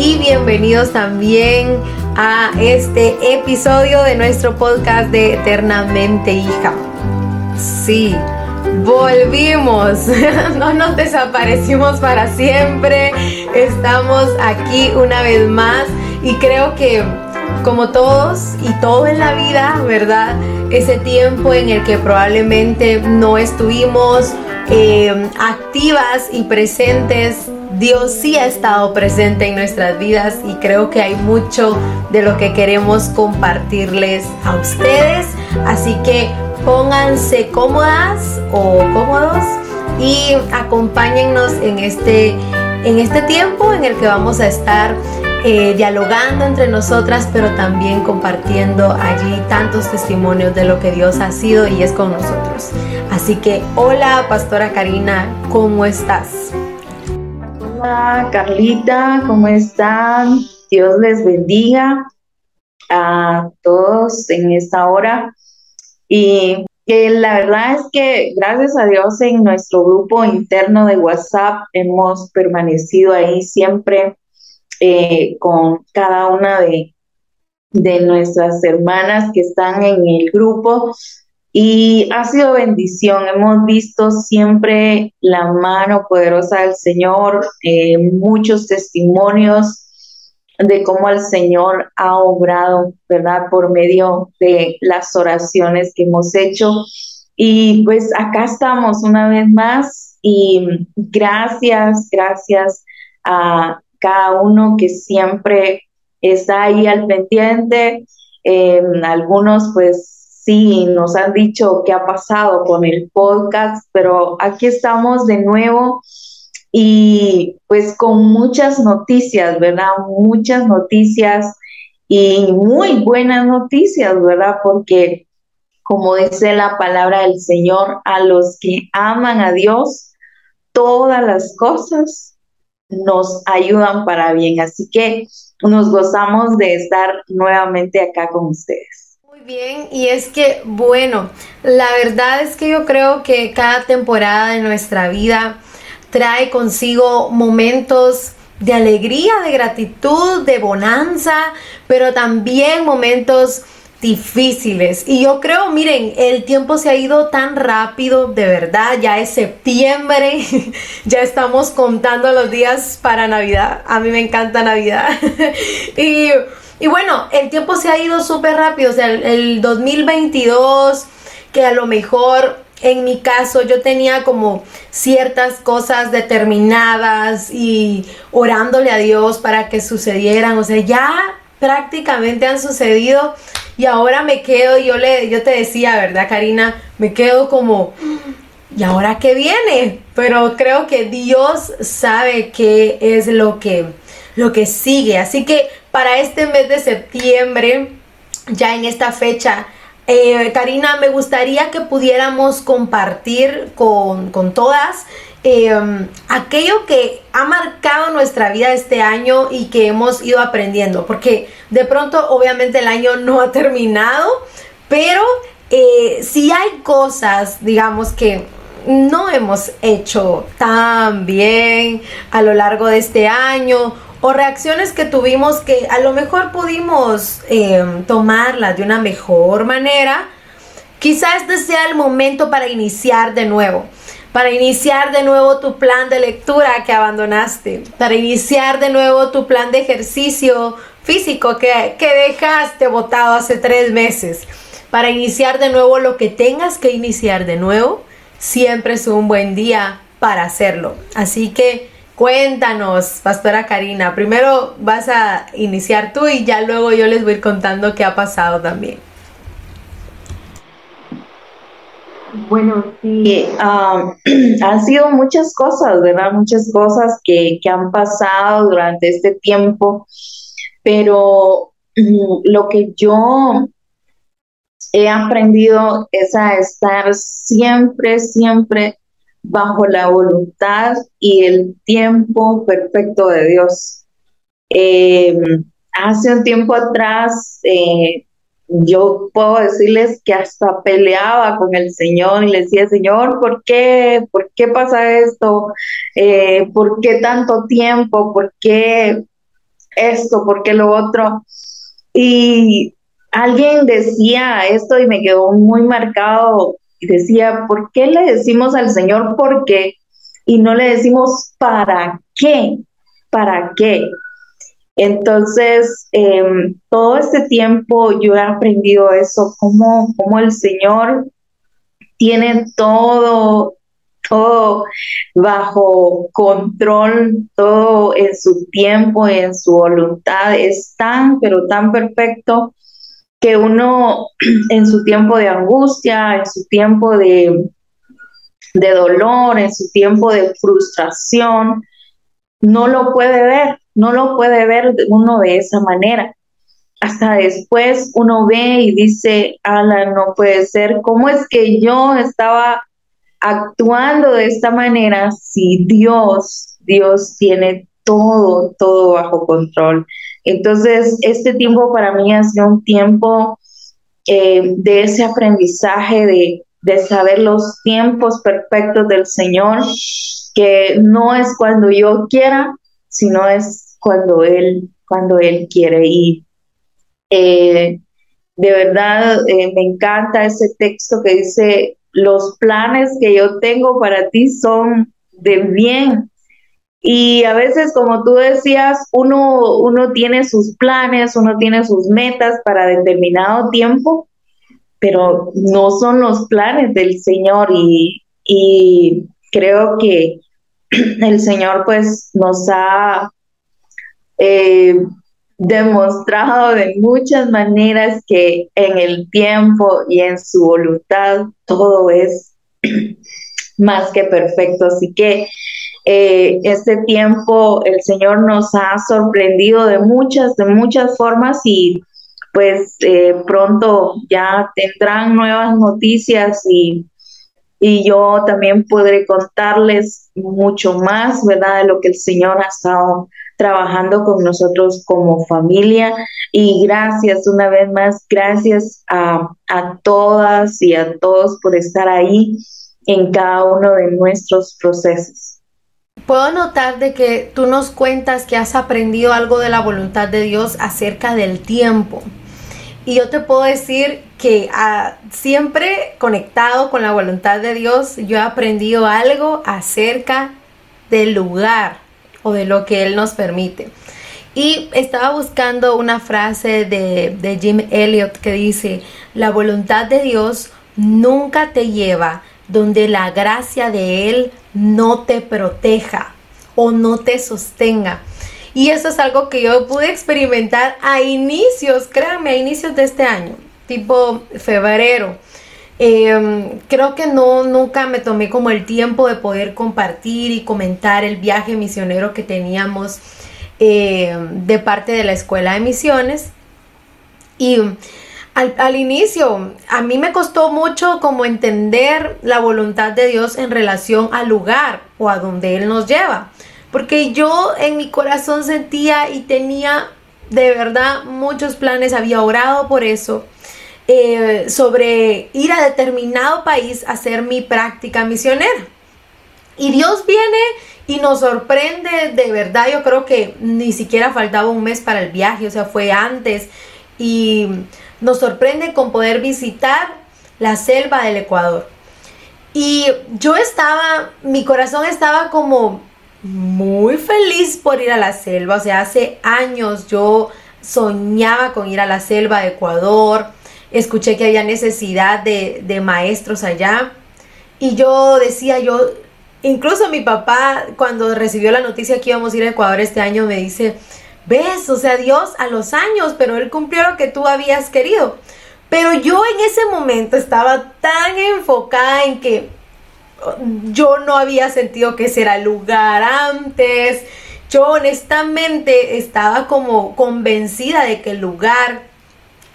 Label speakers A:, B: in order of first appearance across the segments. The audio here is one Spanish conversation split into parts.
A: y bienvenidos también a este episodio de nuestro podcast de Eternamente Hija. Sí, volvimos, no nos desaparecimos para siempre, estamos aquí una vez más y creo que como todos y todo en la vida, ¿verdad? Ese tiempo en el que probablemente no estuvimos eh, activas y presentes, Dios sí ha estado presente en nuestras vidas y creo que hay mucho de lo que queremos compartirles a ustedes. Así que pónganse cómodas o cómodos y acompáñennos en este, en este tiempo en el que vamos a estar eh, dialogando entre nosotras, pero también compartiendo allí tantos testimonios de lo que Dios ha sido y es con nosotros. Así que, hola, Pastora Karina, ¿cómo estás?
B: Hola, Carlita, ¿cómo están? Dios les bendiga a todos en esta hora. Y la verdad es que gracias a Dios en nuestro grupo interno de WhatsApp hemos permanecido ahí siempre eh, con cada una de, de nuestras hermanas que están en el grupo y ha sido bendición. Hemos visto siempre la mano poderosa del Señor, eh, muchos testimonios de cómo el Señor ha obrado, ¿verdad? Por medio de las oraciones que hemos hecho. Y pues acá estamos una vez más y gracias, gracias a cada uno que siempre está ahí al pendiente. Eh, algunos pues sí, nos han dicho qué ha pasado con el podcast, pero aquí estamos de nuevo y pues con muchas noticias, ¿verdad? Muchas noticias y muy buenas noticias, ¿verdad? Porque como dice la palabra del Señor, a los que aman a Dios, todas las cosas nos ayudan para bien. Así que nos gozamos de estar nuevamente acá con ustedes.
A: Muy bien, y es que, bueno, la verdad es que yo creo que cada temporada de nuestra vida trae consigo momentos de alegría, de gratitud, de bonanza, pero también momentos difíciles. Y yo creo, miren, el tiempo se ha ido tan rápido, de verdad, ya es septiembre, ya estamos contando los días para Navidad. A mí me encanta Navidad. y, y, bueno, el tiempo se ha ido súper rápido, o sea, el, el 2022, que a lo mejor en mi caso yo tenía como ciertas cosas determinadas y orándole a Dios para que sucedieran, o sea, ya prácticamente han sucedido y ahora me quedo, yo, le, yo te decía, ¿verdad, Karina? Me quedo como, ¿y ahora qué viene? Pero creo que Dios sabe qué es lo que, lo que sigue. Así que para este mes de septiembre, ya en esta fecha, eh, Karina, me gustaría que pudiéramos compartir con, con todas Em, aquello que ha marcado nuestra vida este año y que hemos ido aprendiendo, porque de pronto obviamente el año no ha terminado, pero eh, si hay cosas, digamos, que no hemos hecho tan bien a lo largo de este año o reacciones que tuvimos que a lo mejor pudimos em, tomarlas de una mejor manera, quizás este sea el momento para iniciar de nuevo para iniciar de nuevo tu plan de lectura que abandonaste, para iniciar de nuevo tu plan de ejercicio físico que, dejaste botado hace tres meses, para iniciar de nuevo lo que tengas que iniciar de nuevo, siempre es un buen día para hacerlo. Así que cuéntanos, Pastora Karina, primero vas a iniciar tú y ya luego yo les voy a ir contando qué ha pasado también.
B: Bueno, sí, han sido muchas cosas, ¿verdad? Muchas cosas que, han pasado durante este tiempo, pero mm, lo que yo he aprendido es a estar siempre, siempre bajo la voluntad y el tiempo perfecto de Dios. Em, hace un tiempo atrás, eh, yo puedo decirles que hasta peleaba con el Señor y le decía, Señor, ¿por qué? ¿Por qué pasa esto? Eh, ¿Por qué tanto tiempo? ¿Por qué esto? ¿Por qué lo otro? Y alguien decía esto y me quedó muy marcado decía, ¿por qué le decimos al Señor por qué? Y no le decimos para qué, para qué. Entonces, em, todo este tiempo yo he aprendido eso, cómo, el Señor tiene todo, todo bajo control, todo en su tiempo, en su voluntad. Es tan, pero tan perfecto que uno en su tiempo de angustia, en su tiempo de, de dolor, en su tiempo de frustración, no lo puede ver, no lo puede ver uno de esa manera. Hasta después uno ve y dice, ala, no puede ser, ¿cómo es que yo estaba actuando de esta manera si Dios, Dios tiene todo, todo bajo control? Entonces, este tiempo para mí ha sido un tiempo eh, de ese aprendizaje, de, de saber los tiempos perfectos del Señor, que no es cuando yo quiera, sino es cuando Él, cuando Él quiere. Y eh, de verdad eh, me encanta ese texto que dice, los planes que yo tengo para ti son de bien y a veces, como tú decías, uno, uno tiene sus planes, uno tiene sus metas para determinado tiempo, pero no son los planes del Señor y, y creo que el Señor pues nos ha eh, demostrado de muchas maneras que en el tiempo y en su voluntad todo es más que perfecto. Así que eh, este tiempo el Señor nos ha sorprendido de muchas, de muchas formas y pues eh, pronto ya tendrán nuevas noticias y, y yo también podré contarles mucho más, ¿verdad? De lo que el Señor ha estado trabajando con nosotros como familia. Y gracias una vez más, gracias a, a todas y a todos por estar ahí en cada uno de nuestros procesos.
A: Puedo notar de que tú nos cuentas que has aprendido algo de la voluntad de Dios acerca del tiempo. Y yo te puedo decir que ah, siempre conectado con la voluntad de Dios, yo he aprendido algo acerca del lugar o de lo que Él nos permite. Y estaba buscando una frase de, de Jim Elliot que dice, la voluntad de Dios nunca te lleva donde la gracia de Él no te proteja o no te sostenga. Y eso es algo que yo pude experimentar a inicios, créanme, a inicios de este año, tipo febrero. Em, creo que no, nunca me tomé como el tiempo de poder compartir y comentar el viaje misionero que teníamos em, de parte de la escuela de misiones. Y al, inicio, a mí me costó mucho como entender la voluntad de Dios en relación al lugar o a donde Él nos lleva. Porque yo en mi corazón sentía y tenía de verdad muchos planes, había orado por eso, eh, sobre ir a determinado país a hacer mi práctica misionera. Y Dios viene y nos sorprende de verdad, yo creo que ni siquiera faltaba un mes para el viaje, o sea, fue antes. Y nos sorprende con poder visitar la selva del Ecuador. Y yo estaba, mi corazón estaba como muy feliz por ir a la selva. O sea, hace años yo soñaba con ir a la selva de Ecuador. Escuché que había necesidad de, de maestros allá. Y yo decía, yo, incluso mi papá, cuando recibió la noticia que íbamos a ir a Ecuador este año, me dice, ¿Ves? O sea, Dios a los años, pero Él cumplió lo que tú habías querido. Pero yo en ese momento estaba tan enfocada en que yo no había sentido que ese era el lugar antes. Yo honestamente estaba como convencida de que el lugar,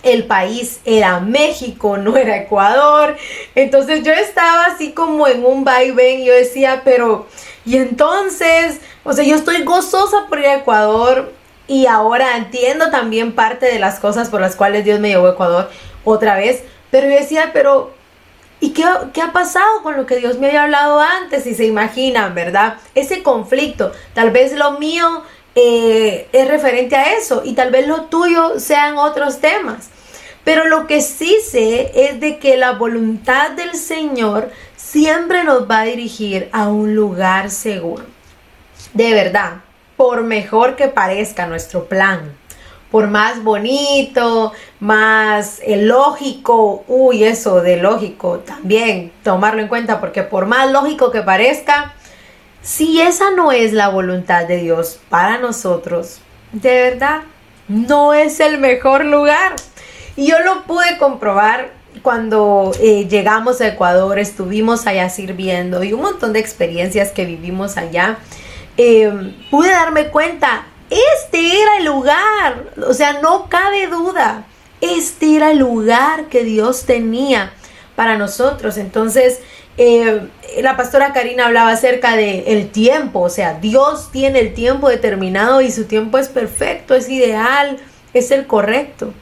A: el país era México, no era Ecuador. Entonces yo estaba así como en un vaivén. Yo decía, pero, y entonces, o sea, yo estoy gozosa por ir a Ecuador y ahora entiendo también parte de las cosas por las cuales Dios me llevó a Ecuador otra vez. Pero yo decía, pero ¿y qué, ha pasado con lo que Dios me había hablado antes? Y se imaginan, ¿verdad? Ese conflicto. Tal vez lo mío eh, es referente a eso y tal vez lo tuyo sean otros temas. Pero lo que sí sé es de que la voluntad del Señor siempre nos va a dirigir a un lugar seguro. De verdad, por mejor que parezca nuestro plan, por más bonito, más lógico, uy, eso de lógico también, tomarlo en cuenta, porque por más lógico que parezca, si esa no es la voluntad de Dios para nosotros, de verdad, no es el mejor lugar. Y yo lo pude comprobar cuando eh, llegamos a Ecuador, estuvimos allá sirviendo y un montón de experiencias que vivimos allá. Eh, pude darme cuenta, este era el lugar, o sea, no cabe duda, este era el lugar que Dios tenía para nosotros. Entonces, eh, la pastora Karina hablaba acerca de el tiempo, o sea, Dios tiene el tiempo determinado y su tiempo es perfecto, es ideal, es el correcto.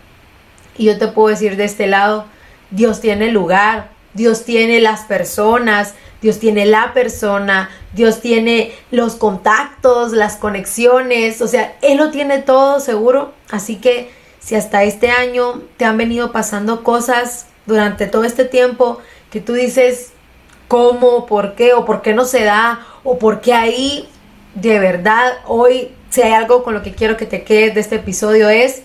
A: Y yo te puedo decir de este lado, Dios tiene lugar, Dios tiene las personas, Dios tiene la persona, Dios tiene los contactos, las conexiones, o sea, Él lo tiene todo seguro. Así que si hasta este año te han venido pasando cosas durante todo este tiempo que tú dices, ¿cómo? ¿Por qué? ¿O por qué no se da? ¿O por qué ahí? De verdad, hoy, si hay algo con lo que quiero que te quedes de este episodio es,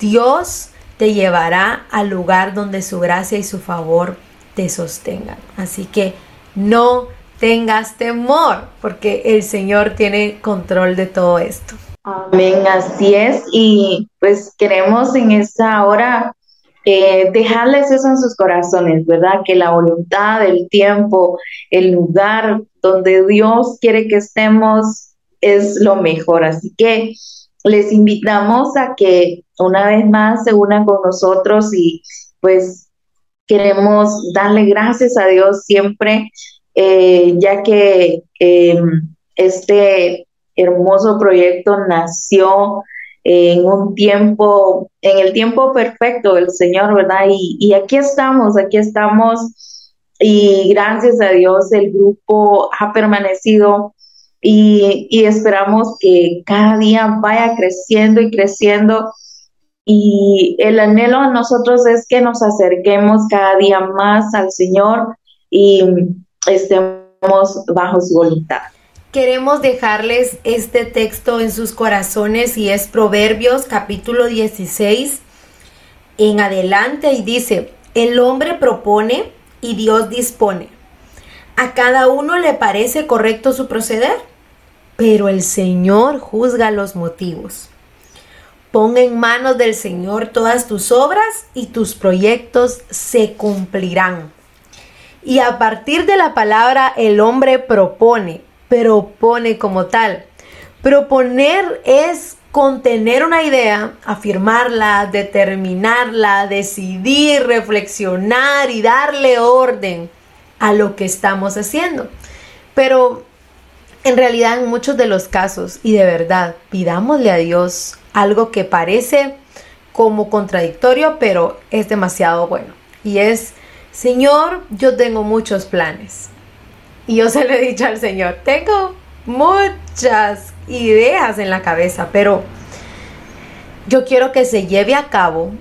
A: Dios te llevará al lugar donde su gracia y su favor te sostengan. Así que no tengas temor, porque el Señor tiene control de todo esto.
B: Amén, así es. Y pues queremos en esta hora eh, dejarles eso en sus corazones, ¿verdad? Que la voluntad, el tiempo, el lugar donde Dios quiere que estemos es lo mejor. Así que les invitamos a que una vez más se unan con nosotros y pues queremos darle gracias a Dios siempre, eh, ya que em, este hermoso proyecto nació en un tiempo, en el tiempo perfecto del Señor, ¿verdad? Y, y aquí estamos, aquí estamos y gracias a Dios el grupo ha permanecido y, esperamos que cada día vaya creciendo y creciendo. Y el anhelo de nosotros es que nos acerquemos cada día más al Señor y estemos bajo su voluntad.
A: Queremos dejarles este texto en sus corazones y es Proverbios capítulo 16 en adelante y dice, el hombre propone y Dios dispone. A cada uno le parece correcto su proceder pero el Señor juzga los motivos. Pon en manos del Señor todas tus obras y tus proyectos se cumplirán. Y a partir de la palabra el hombre propone, propone como tal. Proponer es contener una idea, afirmarla, determinarla, decidir, reflexionar y darle orden a lo que estamos haciendo. Pero en realidad, en muchos de los casos, y de verdad, pidámosle a Dios algo que parece como contradictorio, pero es demasiado bueno. Y es, Señor, yo tengo muchos planes. Y yo se lo he dicho al Señor, tengo muchas ideas en la cabeza, pero yo quiero que se lleve a cabo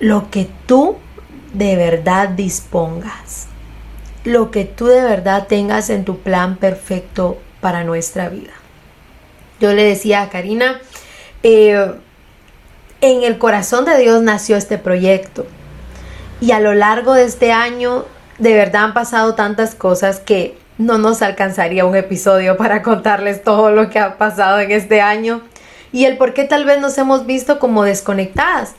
A: lo que tú de verdad dispongas, lo que tú de verdad tengas en tu plan perfecto para nuestra vida. Yo le decía a Karina, eh, en el corazón de Dios nació este proyecto y a lo largo de este año de verdad han pasado tantas cosas que no nos alcanzaría un episodio para contarles todo lo que ha pasado en este año y el por qué tal vez nos hemos visto como desconectadas.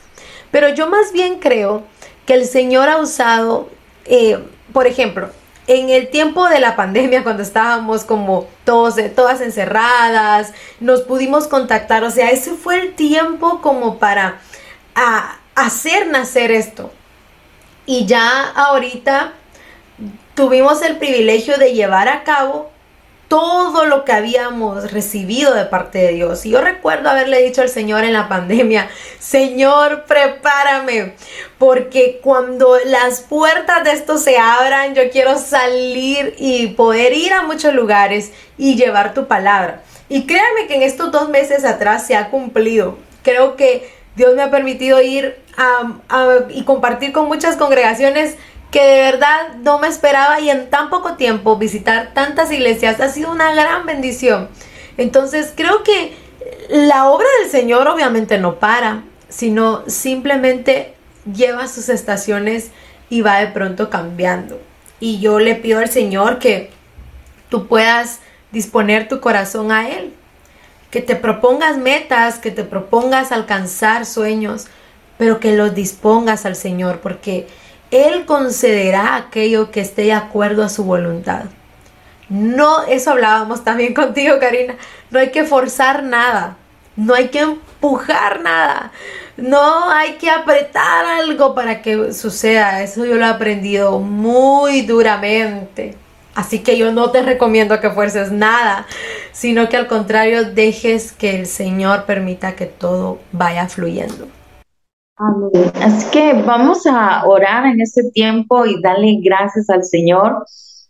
A: Pero yo más bien creo que el Señor ha usado, eh, por ejemplo, en el tiempo de la pandemia, cuando estábamos como todos, todas encerradas, nos pudimos contactar, o sea, ese fue el tiempo como para hacer nacer esto. Y ya ahorita tuvimos el privilegio de llevar a cabo todo lo que habíamos recibido de parte de Dios. Y yo recuerdo haberle dicho al Señor en la pandemia, Señor, prepárame, porque cuando las puertas de esto se abran, yo quiero salir y poder ir a muchos lugares y llevar tu palabra. Y créanme que en estos dos meses atrás se ha cumplido. Creo que Dios me ha permitido ir y compartir con muchas congregaciones que de verdad no me esperaba y en tan poco tiempo visitar tantas iglesias ha sido una gran bendición. Entonces creo que la obra del Señor obviamente no para, sino simplemente lleva sus estaciones y va de pronto cambiando. Y yo le pido al Señor que tú puedas disponer tu corazón a Él, que te propongas metas, que te propongas alcanzar sueños, pero que los dispongas al Señor, porque Él concederá aquello que esté de acuerdo a su voluntad. No, eso hablábamos también contigo, Karina. No hay que forzar nada. No hay que empujar nada. No hay que apretar algo para que suceda. Eso yo lo he aprendido muy duramente. Así que yo no te recomiendo que fuerces nada, sino que al contrario dejes que el Señor permita que todo vaya fluyendo.
B: Así que vamos a orar en este tiempo y darle gracias al Señor.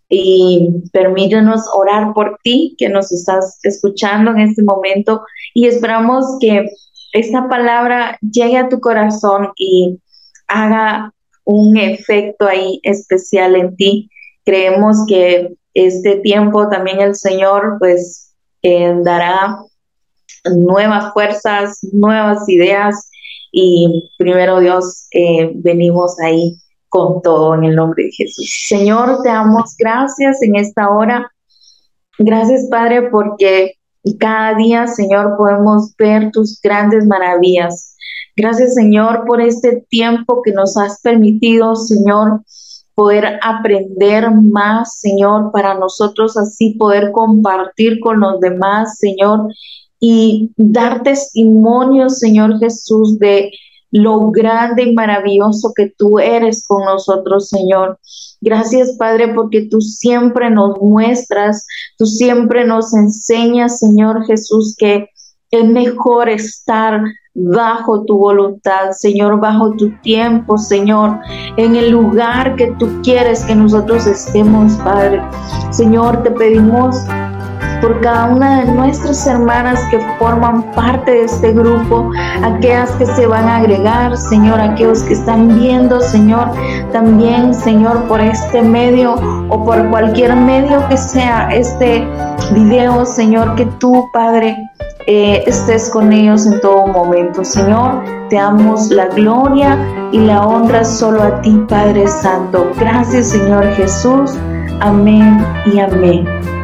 B: Y permítanos orar por ti que nos estás escuchando en este momento. Y esperamos que esta palabra llegue a tu corazón y haga un efecto ahí especial en ti. Creemos que este tiempo también el Señor pues eh, dará nuevas fuerzas, nuevas ideas y primero Dios eh, venimos ahí con todo en el nombre de Jesús. Señor, te damos gracias en esta hora. Gracias, Padre, porque cada día, Señor, podemos ver tus grandes maravillas. Gracias, Señor, por este tiempo que nos has permitido, Señor, poder aprender más, Señor, para nosotros así poder compartir con los demás, Señor, y dar testimonio, Señor Jesús, de lo grande y maravilloso que tú eres con nosotros, Señor. Gracias, Padre, porque tú siempre nos muestras, tú siempre nos enseñas, Señor Jesús, que es mejor estar bajo tu voluntad, Señor, bajo tu tiempo, Señor, en el lugar que tú quieres que nosotros estemos, Padre. Señor, te pedimos por cada una de nuestras hermanas que forman parte de este grupo, aquellas que se van a agregar, Señor, aquellos que están viendo, Señor, también, Señor, por este medio o por cualquier medio que sea este video, Señor, que tú, Padre, eh, estés con ellos en todo momento. Señor, te damos la gloria y la honra solo a ti, Padre Santo. Gracias, Señor Jesús. Amén y amén.